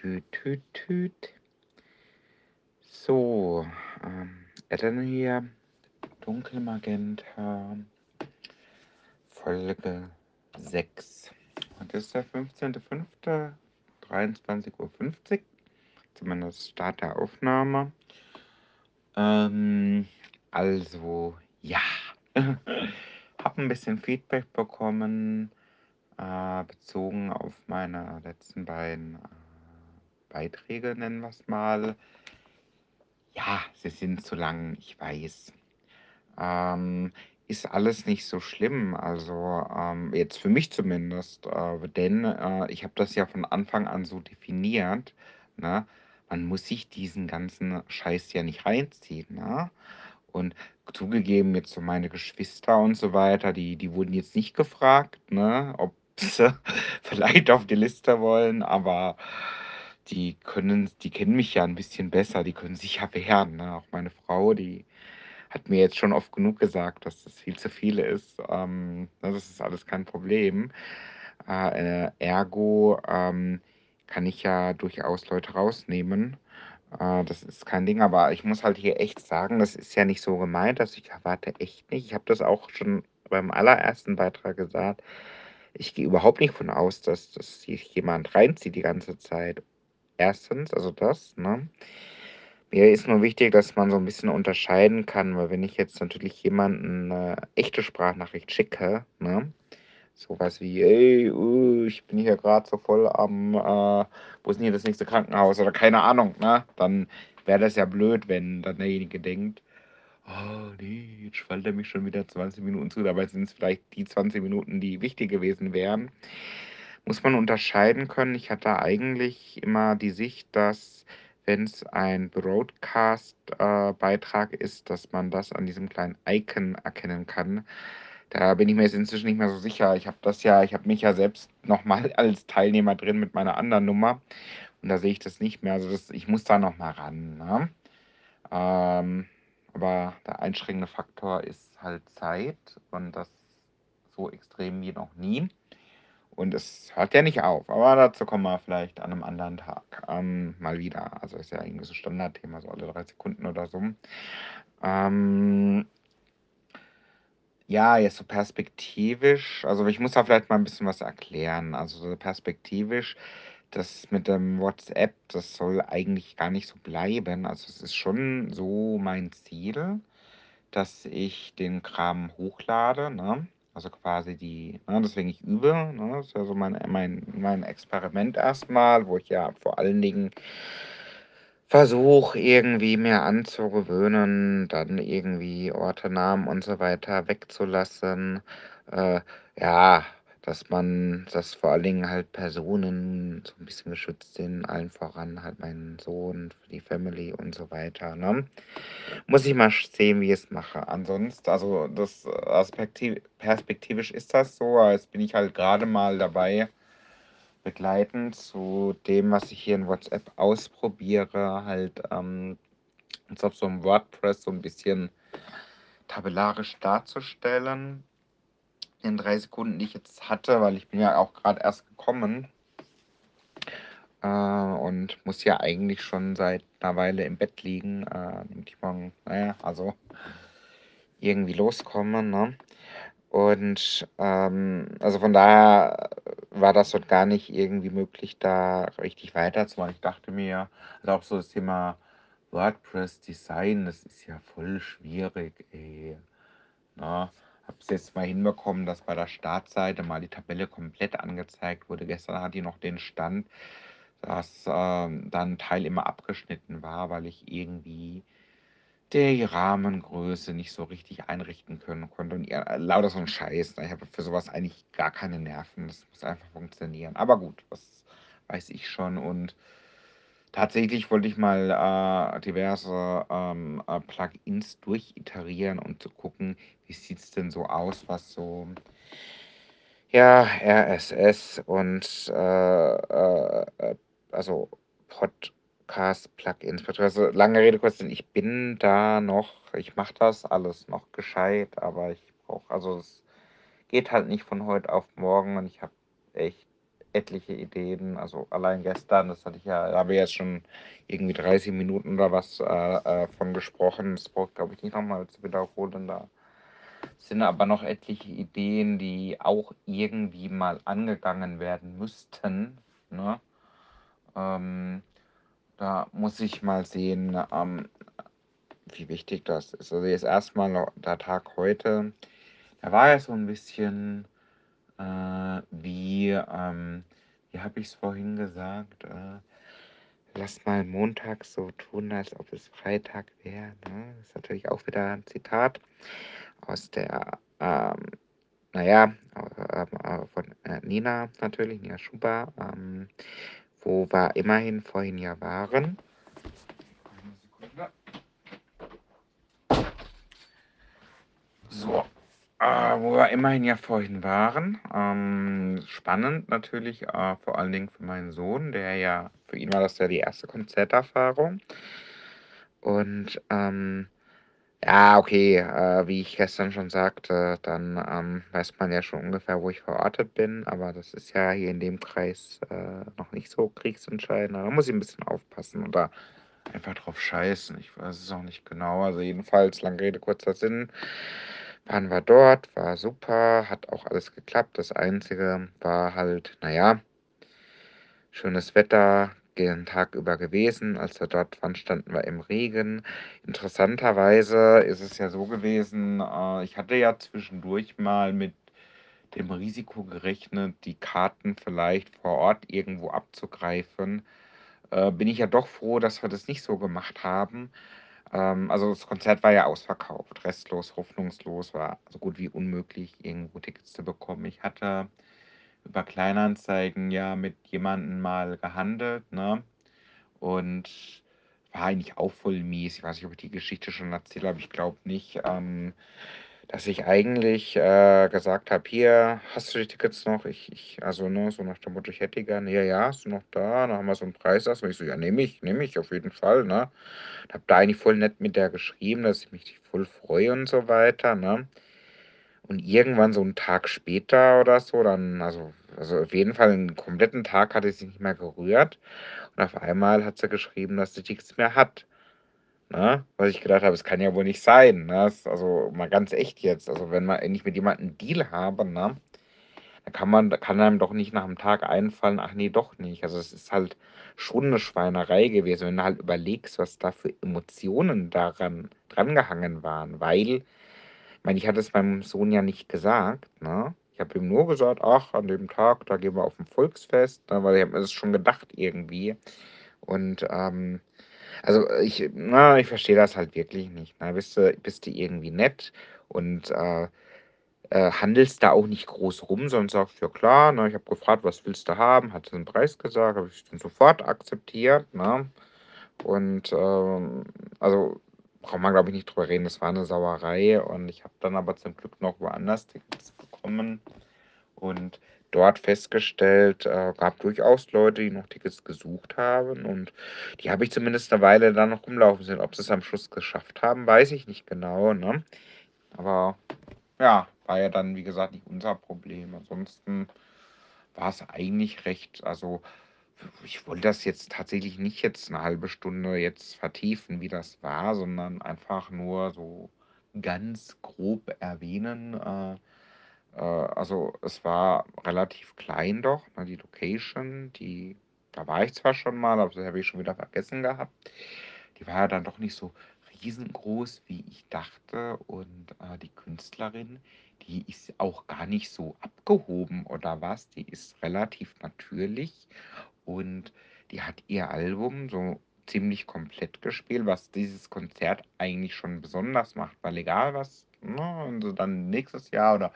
Tüt, tüt, tüt. So, ähm, Ellen hier, Dunkelmagenta, Folge 6. Heute ist der 15.05., 23.50 Uhr, zumindest Start der Aufnahme. Ähm, also, ja, habe ein bisschen Feedback bekommen, äh, bezogen auf meine letzten beiden äh, Beiträge, nennen wir es mal. Ja, sie sind zu lang, ich weiß. Ähm, ist alles nicht so schlimm, also ähm, jetzt für mich zumindest, äh, denn äh, ich habe das ja von Anfang an so definiert, ne? Man muss sich diesen ganzen Scheiß ja nicht reinziehen, ne? Und zugegeben, jetzt so meine Geschwister und so weiter, die, die wurden jetzt nicht gefragt, ne, ob sie vielleicht auf die Liste wollen, aber die können, die kennen mich ja ein bisschen besser, die können sich ja wehren. Ne? Auch meine Frau, die hat mir jetzt schon oft genug gesagt, dass das viel zu viele ist. Ähm, ne, das ist alles kein Problem. Äh, ergo ähm, kann ich ja durchaus Leute rausnehmen. Äh, das ist kein Ding, aber ich muss halt hier echt sagen, das ist ja nicht so gemeint, dass ich erwarte echt nicht. Ich habe das auch schon beim allerersten Beitrag gesagt. Ich gehe überhaupt nicht von aus, dass, dass sich jemand reinzieht die ganze Zeit. Erstens, also das, ne? Mir ist nur wichtig, dass man so ein bisschen unterscheiden kann, weil wenn ich jetzt natürlich jemanden eine echte Sprachnachricht schicke, ne? Sowas wie, ey, uh, ich bin hier gerade so voll am, äh, wo ist denn hier das nächste Krankenhaus oder keine Ahnung, ne? Dann wäre das ja blöd, wenn dann derjenige denkt, oh nee, jetzt fällt er mich schon wieder 20 Minuten zu, dabei sind es vielleicht die 20 Minuten, die wichtig gewesen wären. Muss man unterscheiden können. Ich hatte eigentlich immer die Sicht, dass wenn es ein Broadcast-Beitrag äh, ist, dass man das an diesem kleinen Icon erkennen kann. Da bin ich mir jetzt inzwischen nicht mehr so sicher. Ich habe das ja, ich habe mich ja selbst nochmal als Teilnehmer drin mit meiner anderen Nummer. Und da sehe ich das nicht mehr. Also das, ich muss da nochmal ran. Ne? Ähm, aber der einschränkende Faktor ist halt Zeit und das so extrem wie noch nie. Und es hört ja nicht auf, aber dazu kommen wir vielleicht an einem anderen Tag ähm, mal wieder. Also ist ja irgendwie so Standardthema, so alle drei Sekunden oder so. Ähm, ja, jetzt so perspektivisch, also ich muss da vielleicht mal ein bisschen was erklären. Also so perspektivisch, das mit dem WhatsApp, das soll eigentlich gar nicht so bleiben. Also es ist schon so mein Ziel, dass ich den Kram hochlade, ne? Also quasi die, ne, deswegen ich übe, ne? Das ist ja so mein, mein, mein Experiment erstmal, wo ich ja vor allen Dingen versuche, irgendwie mir anzugewöhnen, dann irgendwie Orte, Namen und so weiter wegzulassen. Äh, ja, dass man, dass vor allen Dingen halt Personen so ein bisschen geschützt sind, allen voran halt meinen Sohn, die Family und so weiter. Ne? Muss ich mal sehen, wie ich es mache. Ansonsten, also das Aspektiv perspektivisch ist das so, als bin ich halt gerade mal dabei, begleitend zu dem, was ich hier in WhatsApp ausprobiere, halt ähm, uns auf so einem WordPress so ein bisschen tabellarisch darzustellen. In drei Sekunden, die ich jetzt hatte, weil ich bin ja auch gerade erst gekommen äh, und muss ja eigentlich schon seit einer Weile im Bett liegen, äh, ich morgen, naja, also irgendwie loskommen, ne? Und ähm, also von daher war das dort gar nicht irgendwie möglich, da richtig weiterzumachen. Ich dachte mir, also auch so das Thema WordPress Design, das ist ja voll schwierig, ey. Na, hab's jetzt mal hinbekommen, dass bei der Startseite mal die Tabelle komplett angezeigt wurde. Gestern hatte ich noch den Stand, dass ähm, dann Teil immer abgeschnitten war, weil ich irgendwie die Rahmengröße nicht so richtig einrichten können konnte. Und ja, lauter so ein Scheiß. Ne? Ich habe für sowas eigentlich gar keine Nerven. Das muss einfach funktionieren. Aber gut, das weiß ich schon. Und tatsächlich wollte ich mal äh, diverse ähm, äh, Plugins durchiterieren und zu gucken, wie sieht es denn so aus, was so ja, RSS und äh, äh, äh, also Pod Podcast-Plugins Also lange Rede, kurz Sinn, ich bin da noch, ich mache das alles noch gescheit, aber ich brauche, also es geht halt nicht von heute auf morgen und ich habe echt etliche Ideen. Also allein gestern, das hatte ich ja, da habe ich jetzt schon irgendwie 30 Minuten oder was äh, äh, von gesprochen. Das braucht, glaube ich, nicht nochmal zu wiederholen. Da sind aber noch etliche Ideen, die auch irgendwie mal angegangen werden müssten. Ne? Ähm, da muss ich mal sehen, ähm, wie wichtig das ist. Also jetzt erstmal der Tag heute, da war ja so ein bisschen äh, wie, ähm, wie habe ich es vorhin gesagt? Äh, lass mal Montag so tun, als ob es Freitag wäre. Ne? Das ist natürlich auch wieder ein Zitat aus der, ähm, naja, äh, äh, von äh, Nina natürlich, Nina Schuber, ähm, wo wir immerhin vorhin ja waren. So, äh, wo wir immerhin ja vorhin waren. Ähm, spannend natürlich, äh, vor allen Dingen für meinen Sohn, der ja, für ihn war das ja die erste Konzerterfahrung. Und ähm, ja, okay, äh, wie ich gestern schon sagte, dann ähm, weiß man ja schon ungefähr, wo ich verortet bin, aber das ist ja hier in dem Kreis äh, noch nicht so kriegsentscheidend. Da muss ich ein bisschen aufpassen oder einfach drauf scheißen. Ich weiß es auch nicht genau. Also jedenfalls, lange Rede, kurzer Sinn, waren wir dort, war super, hat auch alles geklappt. Das Einzige war halt, naja, schönes Wetter, den Tag über gewesen. Als wir dort waren, standen wir im Regen. Interessanterweise ist es ja so gewesen, äh, ich hatte ja zwischendurch mal mit dem Risiko gerechnet, die Karten vielleicht vor Ort irgendwo abzugreifen. Äh, bin ich ja doch froh, dass wir das nicht so gemacht haben. Ähm, also das Konzert war ja ausverkauft, restlos, hoffnungslos, war so gut wie unmöglich, irgendwo Tickets zu bekommen. Ich hatte über Kleinanzeigen ja mit jemandem mal gehandelt, ne? Und war eigentlich auch voll mies. Ich weiß nicht, ob ich die Geschichte schon erzählt habe, ich glaube nicht. Ähm, dass ich eigentlich äh, gesagt habe, hier, hast du die Tickets noch? Ich, ich, also ne, so nach dem Motto, ich hätte die gerne. Ja, ja, hast du noch da? Dann haben wir so einen Preis. Und ich so, ja, nehme ich, nehme ich auf jeden Fall, ne? Hab da eigentlich voll nett mit der geschrieben, dass ich mich voll freue und so weiter, ne? Und irgendwann so einen Tag später oder so, dann, also, also auf jeden Fall einen kompletten Tag hatte sie nicht mehr gerührt. Und auf einmal hat sie geschrieben, dass sie nichts mehr hat. Ne? Was ich gedacht habe, es kann ja wohl nicht sein. Ne? Also mal ganz echt jetzt. Also wenn man nicht mit jemandem einen Deal habe, ne? dann kann man, kann einem doch nicht nach einem Tag einfallen, ach nee, doch nicht. Also es ist halt schon eine Schweinerei gewesen, wenn du halt überlegst, was da für Emotionen daran drangehangen waren. Weil ich meine, ich hatte es meinem Sohn ja nicht gesagt, ne? Ich habe ihm nur gesagt, ach, an dem Tag, da gehen wir auf ein Volksfest, ne? weil ich habe mir das schon gedacht irgendwie. Und ähm, also ich, na, ich verstehe das halt wirklich nicht. Ne? Bist du, bist du irgendwie nett und äh, äh, handelst da auch nicht groß rum, sondern sagst, ja klar, ne, ich habe gefragt, was willst du haben, hat den Preis gesagt, habe ich den sofort akzeptiert. Ne? Und ähm, also braucht man, glaube ich, nicht drüber reden. Das war eine Sauerei. Und ich habe dann aber zum Glück noch woanders Tickets bekommen und dort festgestellt, äh, gab durchaus Leute, die noch Tickets gesucht haben. Und die habe ich zumindest eine Weile dann noch rumlaufen sehen. Ob sie es am Schluss geschafft haben, weiß ich nicht genau. Ne? Aber ja, war ja dann, wie gesagt, nicht unser Problem. Ansonsten war es eigentlich recht, also ich wollte das jetzt tatsächlich nicht jetzt eine halbe Stunde jetzt vertiefen, wie das war, sondern einfach nur so ganz grob erwähnen. Äh, äh, also es war relativ klein doch, ne, die Location, die, da war ich zwar schon mal, aber das habe ich schon wieder vergessen gehabt. Die war ja dann doch nicht so riesengroß, wie ich dachte. Und äh, die Künstlerin, die ist auch gar nicht so abgehoben oder was. Die ist relativ natürlich und die hat ihr Album so ziemlich komplett gespielt, was dieses Konzert eigentlich schon besonders macht, weil egal was, ne, und so dann nächstes Jahr oder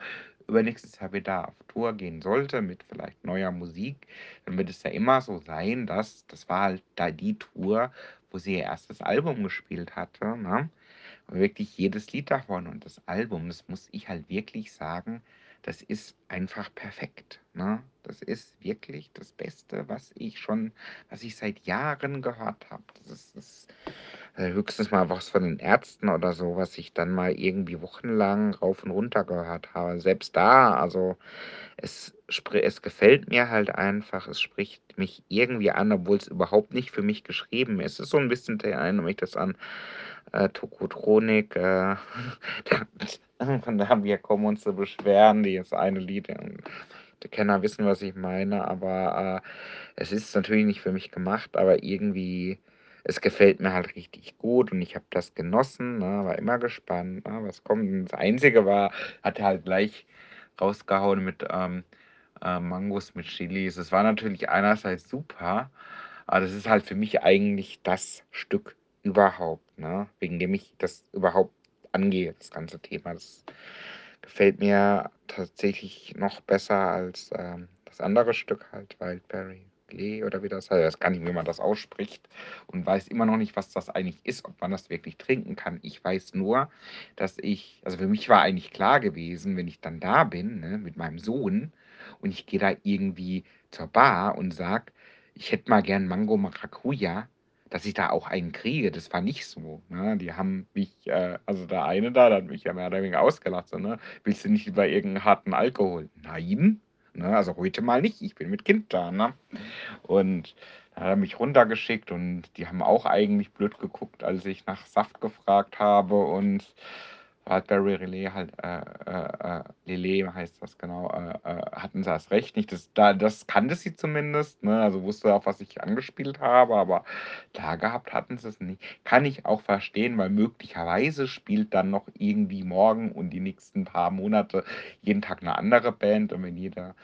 übernächstes Jahr wieder auf Tour gehen sollte mit vielleicht neuer Musik, dann wird es ja immer so sein, dass das war halt da die Tour, wo sie ihr erstes Album gespielt hatte, ne? Wirklich jedes Lied davon und das Album, das muss ich halt wirklich sagen, das ist einfach perfekt. Ne? Das ist wirklich das Beste, was ich schon, was ich seit Jahren gehört habe. Das ist, ist äh, höchstens mal was von den Ärzten oder so, was ich dann mal irgendwie wochenlang rauf und runter gehört habe. Selbst da, also es es gefällt mir halt einfach, es spricht mich irgendwie an, obwohl es überhaupt nicht für mich geschrieben ist. Es ist so 'n bisschen der erinnert mich das an, äh, Tokotronik, äh, von da „Wir kommen uns zu beschweren“, dieses eine Lied, ähm, die Kenner wissen, was ich meine, aber, äh, es ist natürlich nicht für mich gemacht, aber irgendwie es gefällt mir halt richtig gut und ich habe das genossen, ne, war immer gespannt, ne, was kommt. Und das Einzige war hat er halt gleich rausgehauen mit, ähm, äh, Mangos mit Chilis. Es war natürlich einerseits super, aber das ist halt für mich eigentlich das Stück überhaupt, ne, wegen dem ich das überhaupt angehe, das ganze Thema. Das gefällt mir tatsächlich noch besser als, ähm, das andere Stück halt, Wildberry Lea oder wie das heißt. Ich weiß gar nicht, wie man das ausspricht und weiß immer noch nicht, was das eigentlich ist, ob man das wirklich trinken kann. Ich weiß nur, dass ich also, für mich war eigentlich klar gewesen, wenn ich dann da bin, ne, mit meinem Sohn und ich gehe da irgendwie zur Bar und sage: „Ich hätte mal gern Mango Maracuja“, dass ich da auch einen kriege. Das war nicht so, ne? Die haben mich äh, also der eine da, der hat mich ja mehr oder weniger ausgelacht, so, ne: „Willst du nicht lieber irgend 'n harten Alkohol?“ „Nein, ne, also heute mal nicht, ich bin mit Kind da“, ne? Und dann hat er mich runtergeschickt und die haben auch eigentlich blöd geguckt, als ich nach Saft gefragt habe und Wildberry Lillet halt, äh, äh, äh Lillet heißt das genau, äh, äh, hatten sie erst recht nicht. Das da das kannte sie zumindest, ne, also wusste, auf was ich angespielt habe, aber klar gehabt hatten sie's nicht. Kann ich auch verstehen, weil möglicherweise spielt dann noch irgendwie morgen und die nächsten paar Monate jeden Tag 'ne andere Band und wenn jeder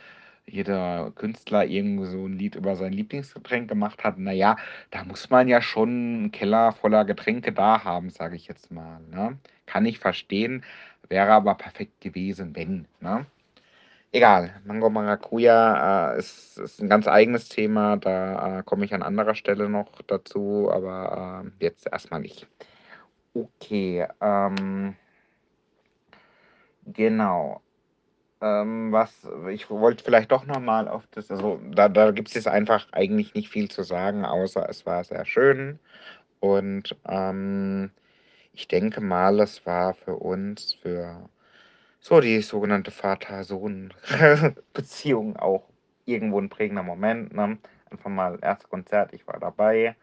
jeder Künstler irgend so 'n Lied über sein Lieblingsgetränk gemacht hat, na ja, da muss man ja schon 'n Keller voller Getränke da haben, sage ich jetzt mal, ne? Kann ich verstehen, wäre aber perfekt gewesen, wenn, ne? Egal, Mango Maracuja, äh, ist ist 'n ganz eigenes Thema, da, äh, komme ich an anderer Stelle noch dazu, aber, ähm, jetzt erst mal nicht. Okay, ähm genau. Ähm, was ich wollte vielleicht doch noch mal auf das also, da da gibt's jetzt einfach eigentlich nicht viel zu sagen, außer es war sehr schön und, ähm, ich denke mal, es war für uns für so die sogenannte Vater-Sohn Beziehung auch irgendwo 'n prägender Moment, ne? Einfach mal erstes Konzert, ich war dabei.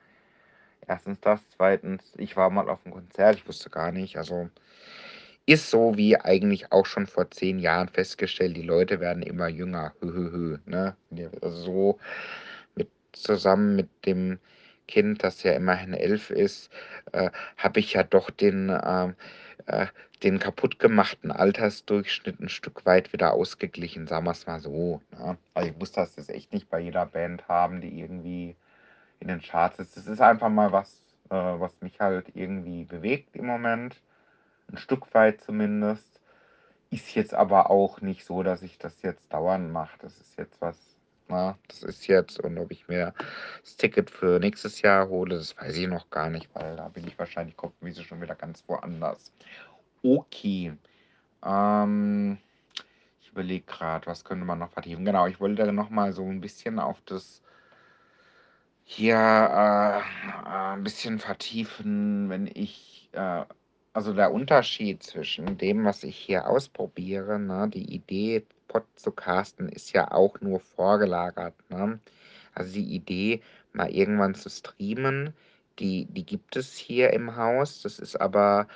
1. das, 2. ich war mal auf'm Konzert, ich wusste gar nicht also, ist so wie eigentlich auch schon vor 10 Jahren festgestellt, die Leute werden immer jünger, hö, hö, ne? Also, so mit zusammen mit dem Kind, das ja immerhin 11 ist, äh, habe ich ja doch den, ähm, äh den kaputtgemachten Altersdurchschnitt 'n Stück weit wieder ausgeglichen, sagen wir's mal so, ne? Also, ich muss das jetzt echt nicht bei jeder Band haben, die irgendwie in den Charts ist. Das ist einfach mal was, äh, was mich halt irgendwie bewegt im Moment, 'n Stück weit zumindest. Ist jetzt aber auch nicht so, dass ich das jetzt dauernd mache. Das ist jetzt was ne, das ist jetzt und ob ich mir das Ticket für nächstes Jahr hole, das weiß ich noch gar nicht, weil da bin ich wahrscheinlich kopfmäßig schon wieder ganz woanders. Okay, ähm, ich überlege grad, was könnte man noch vertiefen? Genau, ich wollte noch mal so 'n bisschen auf das hier, äh, äh, 'n bisschen vertiefen, wenn ich, äh also, der Unterschied zwischen dem, was ich hier ausprobiere, ne, die Idee, Pod zu casten, ist ja auch nur vorgelagert, ne? Also, die Idee, mal irgendwann zu streamen, die die gibt es hier im Haus. Das ist aber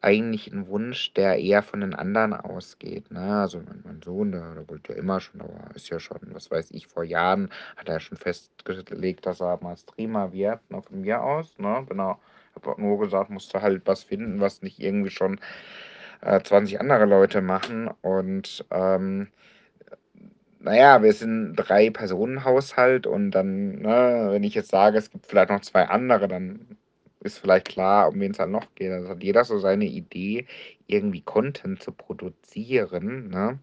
eigentlich 'n Wunsch, der eher von den anderen ausgeht, ne? Also, mein mein Sohn, der der wollte ja immer schon, aber ist ja schon, was weiß ich, vor Jahren hat er schon festgelegt, dass er mal Streamer wird, ne, von mir aus, ne? Genau. Habe nur gesagt, musst du halt was finden, was nicht irgendwie schon, äh, 20 andere Leute machen und, ähm, na ja, wir sind 3-Personen-Haushalt und dann, ne, wenn ich jetzt sage, es gibt vielleicht noch 2 andere, dann ist vielleicht klar, um wen es dann noch geht. Also, hat jeder so seine Idee, irgendwie Content zu produzieren, ne?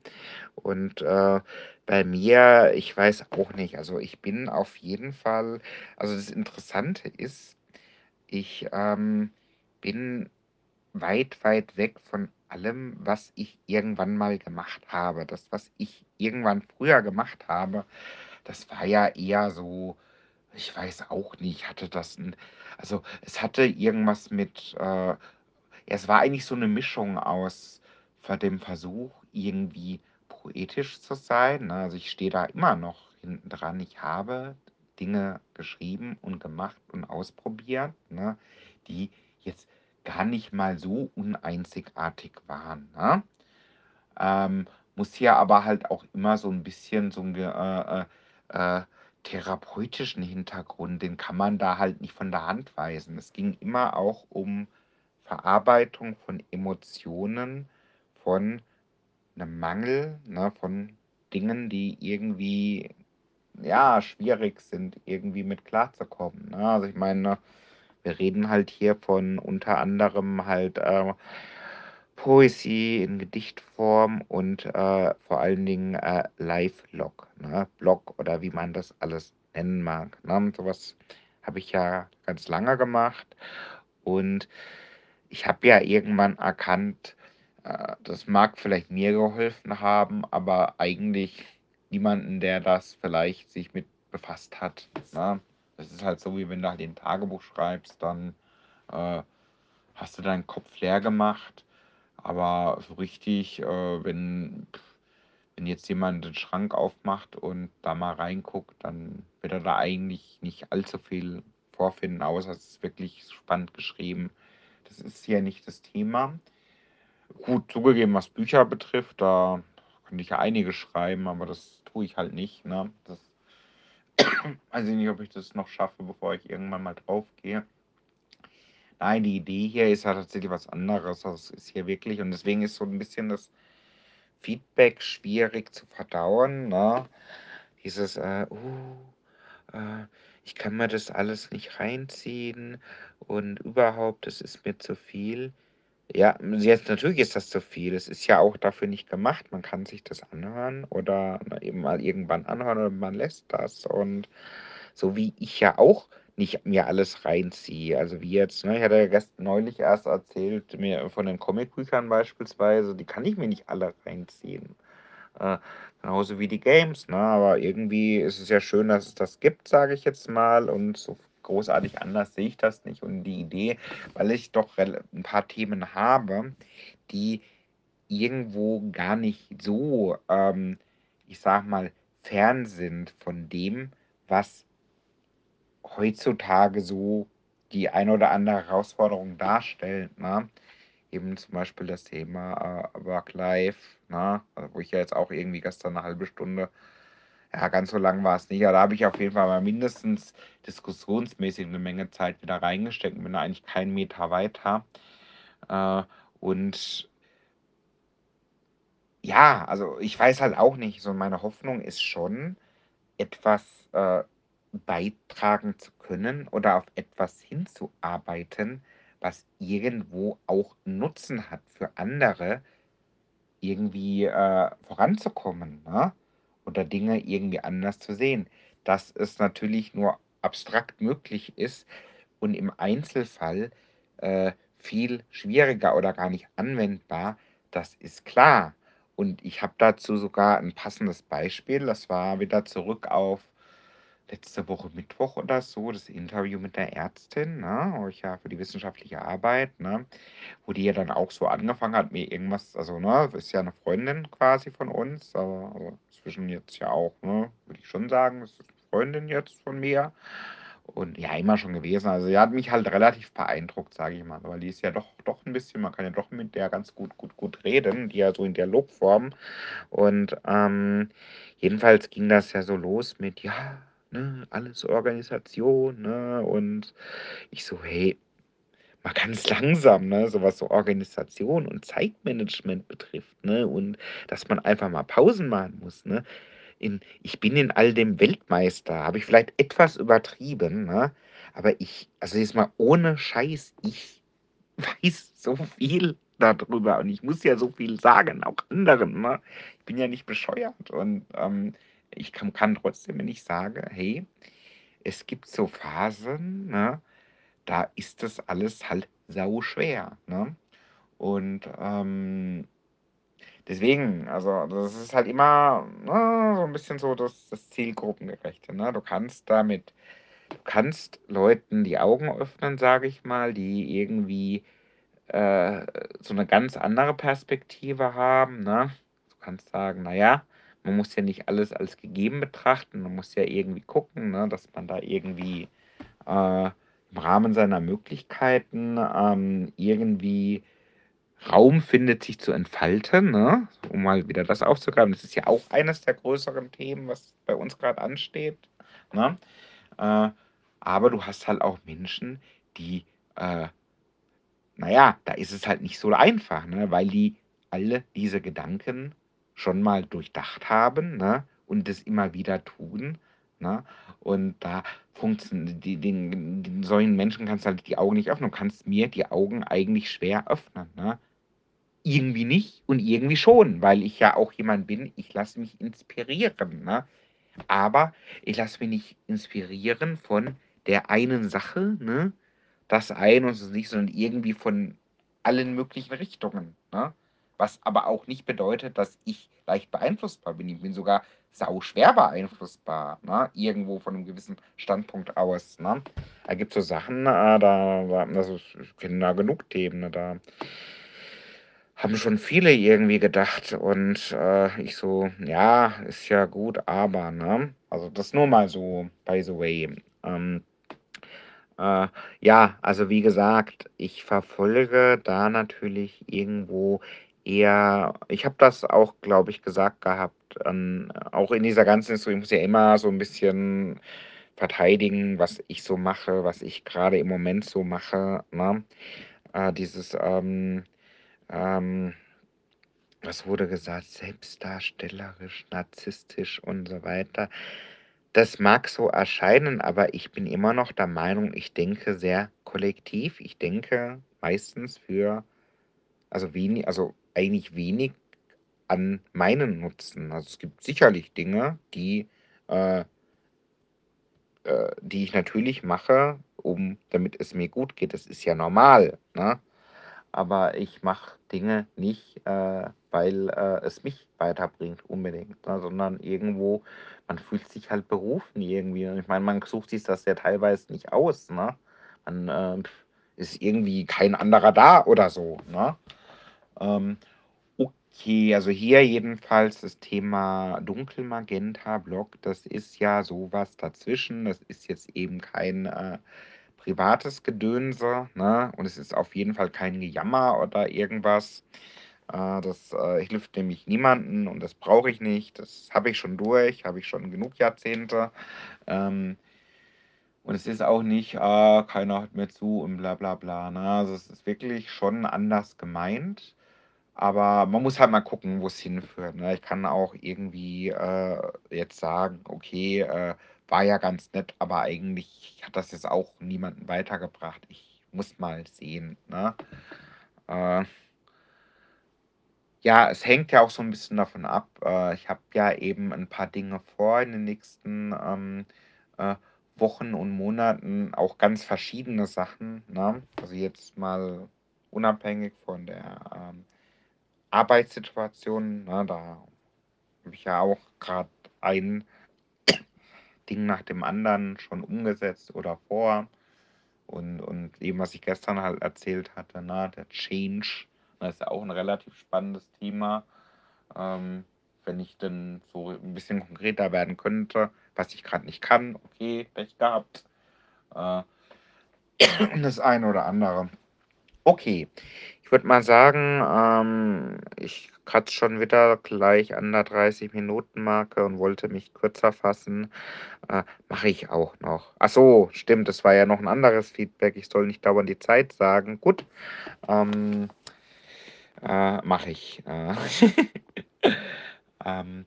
Und, äh, bei mir ich weiß auch nicht, also, ich bin auf jeden Fall also, das Interessante ist, ich, ähm, bin weit, weit weg von allem, was ich irgendwann mal gemacht habe. Das, was ich irgendwann früher gemacht habe, das war ja eher so ich weiß auch nicht, hatte das 'n also, es hatte irgendwas mit, äh es war eigentlich so 'ne Mischung aus ver dem Versuch, irgendwie poetisch zu sein, ne? Also, ich stehe da immer noch hinten dran. Ich habe Dinge geschrieben und gemacht und ausprobiert, ne, die jetzt gar nicht mal so uneinzigartig waren, ne? Ähm, muss hier aber halt auch immer so ein bisschen so 'n ge äh, äh, äh, therapeutischen Hintergrund den kann man da halt nicht von der Hand weisen. Es ging immer auch um Verarbeitung von Emotionen, von 'nem Mangel, ne, von Dingen, die irgendwie, ja, schwierig sind, irgendwie mit klarzukommen, ne? Also, ich meine, wir reden halt hier von unter anderem halt, äh, Poesie in Gedichtform und, äh, vor allen Dingen, äh, Live-Log, ne? Blog oder wie man das alles nennen mag, ne? So was habe ich ja ganz lange gemacht und ich habe ja irgendwann erkannt, äh, das mag vielleicht mir geholfen haben, aber eigentlich niemanden, der das vielleicht sich mit befasst hat, ne? Das ist halt so, wie wenn du halt in 'n Tagebuch schreibst, dann, äh, hast du deinen Kopf leer gemacht, aber so richtig, äh, wenn wenn jetzt jemand den Schrank aufmacht und da mal reinguckt, dann wird er da eigentlich nicht allzu viel vorfinden, außer es ist wirklich spannend geschrieben. Das ist hier nicht das Thema. Gut, zugegeben, was Bücher betrifft, da könnte ich ja einige schreiben, aber das tue ich halt nicht, ne? Das weiß ich nicht, ob ich das noch schaffe, bevor ich irgendwann mal draufgehe. Nein, die Idee hier ist ja tatsächlich was anderes. Also, es ist hier wirklich und deswegen ist so ein bisschen das Feedback schwierig zu verdauen, ne? Dieses, äh: „Uh, äh, ich kann mir das alles nicht reinziehen und überhaupt, das ist mir zu viel.“ Ja, jetzt natürlich ist das zu viel. Es ist ja auch dafür nicht gemacht. Man kann sich das anhören oder, eben mal irgendwann anhören oder man lässt das. Und so wie ich ja auch nicht mir alles reinziehe. Also wie jetzt, ne, ich hatte ja gest neulich erst erzählt, mir von den Comicbüchern beispielsweise, die kann ich mir nicht alle reinziehen. Äh, genauso wie die Games, ne? Aber irgendwie ist es ja schön, dass es das gibt, sage ich jetzt mal. Und so großartig anders sehe ich das nicht. Und die Idee, weil ich doch ein paar Themen habe, die irgendwo gar nicht so, ähm, ich sage mal, fern sind von dem, was heutzutage so die eine oder andere Herausforderung darstellt, ne? Eben zum Beispiel das Thema, äh, Work-Life, ne? Also, wo ich ja jetzt auch irgendwie gestern eine halbe Stunde ja, ganz so lang war es nicht, aber da habe ich auf jeden Fall mal mindestens diskussionsmäßig eine Menge Zeit wieder reingesteckt bin da eigentlich keinen Meter weiter. Äh, und ja, also, ich weiß halt auch nicht, so meine Hoffnung ist schon, etwas, äh, beitragen zu können oder auf etwas hinzuarbeiten, was irgendwo auch Nutzen hat für andere, irgendwie, äh, voranzukommen, ne? Oder Dinge irgendwie anders zu sehen. Dass es natürlich nur abstrakt möglich ist und im Einzelfall, äh, viel schwieriger oder gar nicht anwendbar, das ist klar. Und ich habe dazu sogar ein passendes Beispiel. Das war wieder zurück auf letzte Woche Mittwoch oder so, das Interview mit der Ärztin, ne, ich ja für die wissenschaftliche Arbeit, ne, wo die ja dann auch so angefangen hat, mir irgendwas also, ne, ist ja eine Freundin quasi von uns, aber also, inzwischen jetzt ja auch, ne, würde ich schon sagen, ist 'ne Freundin jetzt von mir und ja, immer schon gewesen. Also, sie hat mich halt relativ beeindruckt, sage ich mal, weil die ist ja doch doch ein bisschen man kann ja doch mit der ganz gut gut gut reden, die ja so in Dialogform und, ähm, jedenfalls ging das ja so los mit: „Ja, ne, alles Organisation, ne?“ Und ich so: „Hey, mal ganz langsam, ne, so was so Organisation und Zeitmanagement betrifft, ne, und dass man einfach mal Pausen machen muss, ne? In ich bin in all dem Weltmeister, habe ich vielleicht etwas übertrieben, ne? Aber ich also jetzt mal ohne Scheiß, ich weiß so viel darüber und ich muss ja so viel sagen, auch anderen, ne? Ich bin ja nicht bescheuert und, ähm, ich kann kann trotzdem, wenn ich sage: „Hey, es gibt so Phasen, ne, da ist das alles halt sauschwer“, ne? Und, ähm, deswegen, also, das ist halt immer, ne, so ein bisschen so das das Zielgruppengerechte, ne? Du kannst damit du kannst Leuten die Augen öffnen, sage ich mal, die irgendwie, äh, so eine ganz andere Perspektive haben, ne? Du kannst sagen: „Na ja, man muss ja nicht alles als gegeben betrachten. Man muss ja irgendwie gucken, ne, dass man da irgendwie, äh, im Rahmen seiner Möglichkeiten, ähm, irgendwie Raum findet, sich zu entfalten“, ne? Um mal wieder das aufzugreifen. Das ist ja auch eines der größeren Themen, was bei uns grad ansteht, ne? Äh, aber du hast halt auch Menschen, die, äh na ja, da ist es halt nicht so einfach, ne, weil die alle diese Gedanken schon mal durchdacht haben, ne, und das immer wieder tun, ne? Und da funktio die den den solchen Menschen kannst du halt die Augen nicht öffnen. Du kannst mir die Augen eigentlich schwer öffnen, ne? Irgendwie nicht und irgendwie schon, weil ich ja auch jemand bin, ich lasse mich inspirieren, ne? Aber ich lasse mich nicht inspirieren von der einen Sache, ne? Das eine und das nicht, sondern irgendwie von allen möglichen Richtungen, ne? Was aber auch nicht bedeutet, dass ich leicht beeinflussbar bin. Ich bin sogar sauschwer beeinflussbar, ne, irgendwo von 'nem gewissen Standpunkt aus, ne? Da gibt's so Sachen, äh, da da also, ich kenne da genug Themen, ne, da haben schon viele irgendwie gedacht und, äh, ich so: „Ja, ist ja gut, aber“, ne? Also, das nur mal so by the way. Ähm, äh, ja, also, wie gesagt, ich verfolge da natürlich irgendwo eher ich habe das auch, glaube ich, gesagt gehabt, ähm, auch in dieser ganzen Historie ich muss ja immer so 'n bisschen verteidigen, was ich so mache, was ich grade im Moment so mache, ne? Äh, dieses, ähm ähm was wurde gesagt? Selbstdarstellerisch, narzisstisch und so weiter. Das mag so erscheinen, aber ich bin immer noch der Meinung, ich denke sehr kollektiv. Ich denke meistens für also, weni also, eigentlich wenig an meinen Nutzen. Also, es gibt sicherlich Dinge, die, äh äh, die ich natürlich mache, um damit es mir gut geht. Das ist ja normal, ne? Aber ich mache Dinge nicht, äh, weil, äh, es mich weiterbringt unbedingt, ne, sondern irgendwo man fühlt sich halt berufen irgendwie. Ich meine, man sucht sich das ja teilweise nicht aus, ne? Man, äh, ist irgendwie kein anderer da oder so, ne? Ähm, okay, also, hier jedenfalls das Thema Dunkelmagenta-Blog, das ist ja so was dazwischen. Das ist jetzt eben kein, äh, privates Gedönse, ne? Und es ist auf jeden Fall kein Gejammer oder irgendwas. Äh, das, äh, hilft nämlich niemanden und das brauche ich nicht. Das habe ich schon durch, habe ich schon genug Jahrzehnte. Ähm und es ist auch nicht: „Ah, keiner hört mir zu“ und bla bla bla, ne? Also, es ist wirklich schon anders gemeint, aber man muss halt mal gucken, wo's hinführt, ne? Ich kann auch irgendwie, äh, jetzt sagen: „Okay, äh, war ja ganz nett, aber eigentlich hat das jetzt auch niemanden weitergebracht.“ Ich muss mal sehen, ne? Äh ja, es hängt ja auch so 'n bisschen davon ab äh, ich habe ja eben 'n paar Dinge vor in den nächsten, ähm, äh, Wochen und Monaten, auch ganz verschiedene Sachen, ne? Also, jetzt mal unabhängig von der, ähm, Arbeitssituation, ne? Da habe ich ja auch grad ein Ding nach dem anderen schon umgesetzt oder vor. Und und eben, was ich gestern halt erzählt hatte, ne, der Change, das ist ja auch 'n relativ spannendes Thema. Ähm, wenn ich denn so 'n bisschen konkreter werden könnte, was ich grad nicht kann, okay, Pech gehabt. Äh, und das eine oder andere. Okay, ich würde mal sagen, ähm, ich kratze schon wieder gleich an der 30-Minuten-Marke und wollte mich kürzer fassen. Äh, mache ich auch noch. Ach so, stimmt, das war ja noch 'n anderes Feedback. Ich soll nicht dauernd die Zeit sagen. Gut, ähm, äh, mache ich, äh. Ähm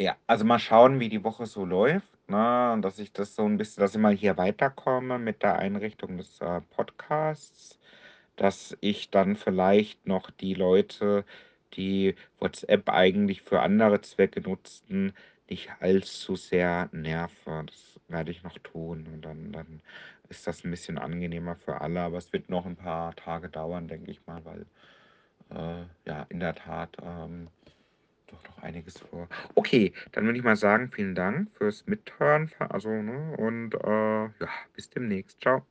Ja, also, mal schauen, wie die Woche so läuft, ne, und dass ich das so 'n bisschen dass ich mal hier weiterkomme mit der Einrichtung des, äh, Podcasts, dass ich dann vielleicht noch die Leute, die WhatsApp eigentlich für andere Zwecke nutzen, nicht allzu sehr nerve. Das werde ich noch tun und dann dann ist das 'n bisschen angenehmer für alle, aber es wird noch 'n paar Tage dauern, denke ich mal, weil, äh, ja, in der Tat, ähm, doch noch einiges vor okay, dann würde ich mal sagen, vielen Dank fürs Mithören, also, ne, und, äh, ja, bis demnächst. Tschau.